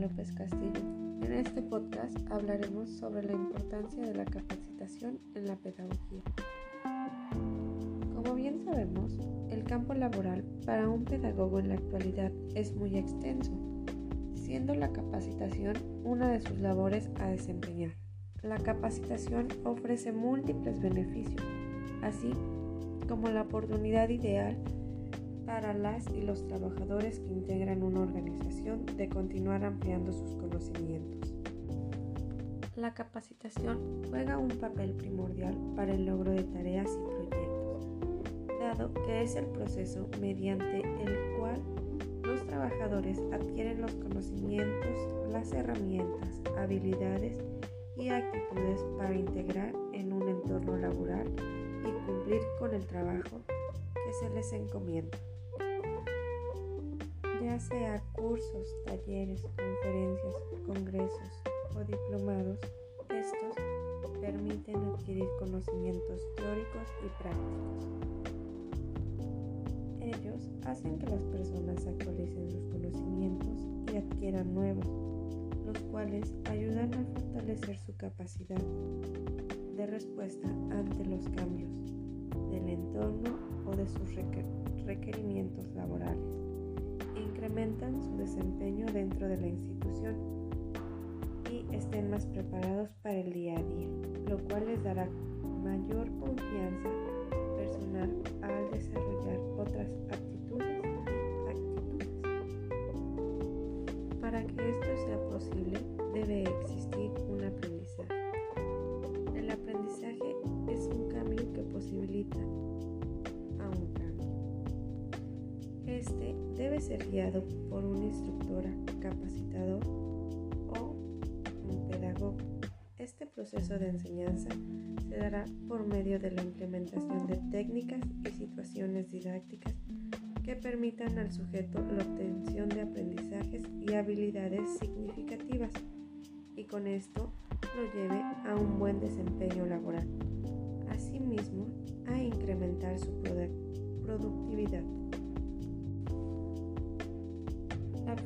López Castillo. En este podcast hablaremos sobre la importancia de la capacitación en la pedagogía. Como bien sabemos, el campo laboral para un pedagogo en la actualidad es muy extenso, siendo la capacitación una de sus labores a desempeñar. La capacitación ofrece múltiples beneficios, así como la oportunidad ideal para las y los trabajadores que integran una organización de continuar ampliando sus conocimientos. La capacitación juega un papel primordial para el logro de tareas y proyectos, dado que es el proceso mediante el cual los trabajadores adquieren los conocimientos, las herramientas, habilidades y actitudes para integrar en un entorno laboral y cumplir con el trabajo que se les encomienda sea cursos, talleres, conferencias, congresos o diplomados, estos permiten adquirir conocimientos teóricos y prácticos. Ellos hacen que las personas actualicen sus conocimientos y adquieran nuevos, los cuales ayudan a fortalecer su capacidad de respuesta ante los cambios del entorno o de sus requerimientos laborales su desempeño dentro de la institución y estén más preparados para el día a día, lo cual les dará mayor confianza personal al desarrollar otras aptitudes y actitudes. Para que esto sea posible, debe existir un aprendizaje. El aprendizaje es un cambio que posibilita ser guiado por una instructora, capacitador o un pedagogo. Este proceso de enseñanza se dará por medio de la implementación de técnicas y situaciones didácticas que permitan al sujeto la obtención de aprendizajes y habilidades significativas y con esto lo lleve a un buen desempeño laboral. Asimismo, a incrementar su productividad.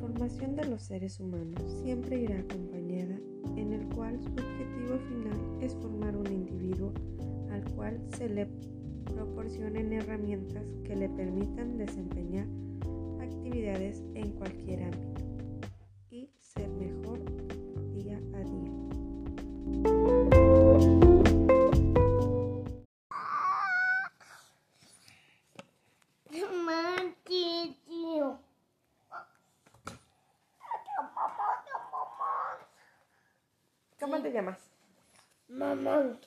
Formación de los seres humanos siempre irá acompañada en el cual su objetivo final es formar un individuo al cual se le proporcionen herramientas que le permitan desempeñar actividades en cualquier ámbito y ser mejor día a día. ¿Cómo te llamas? Mamá.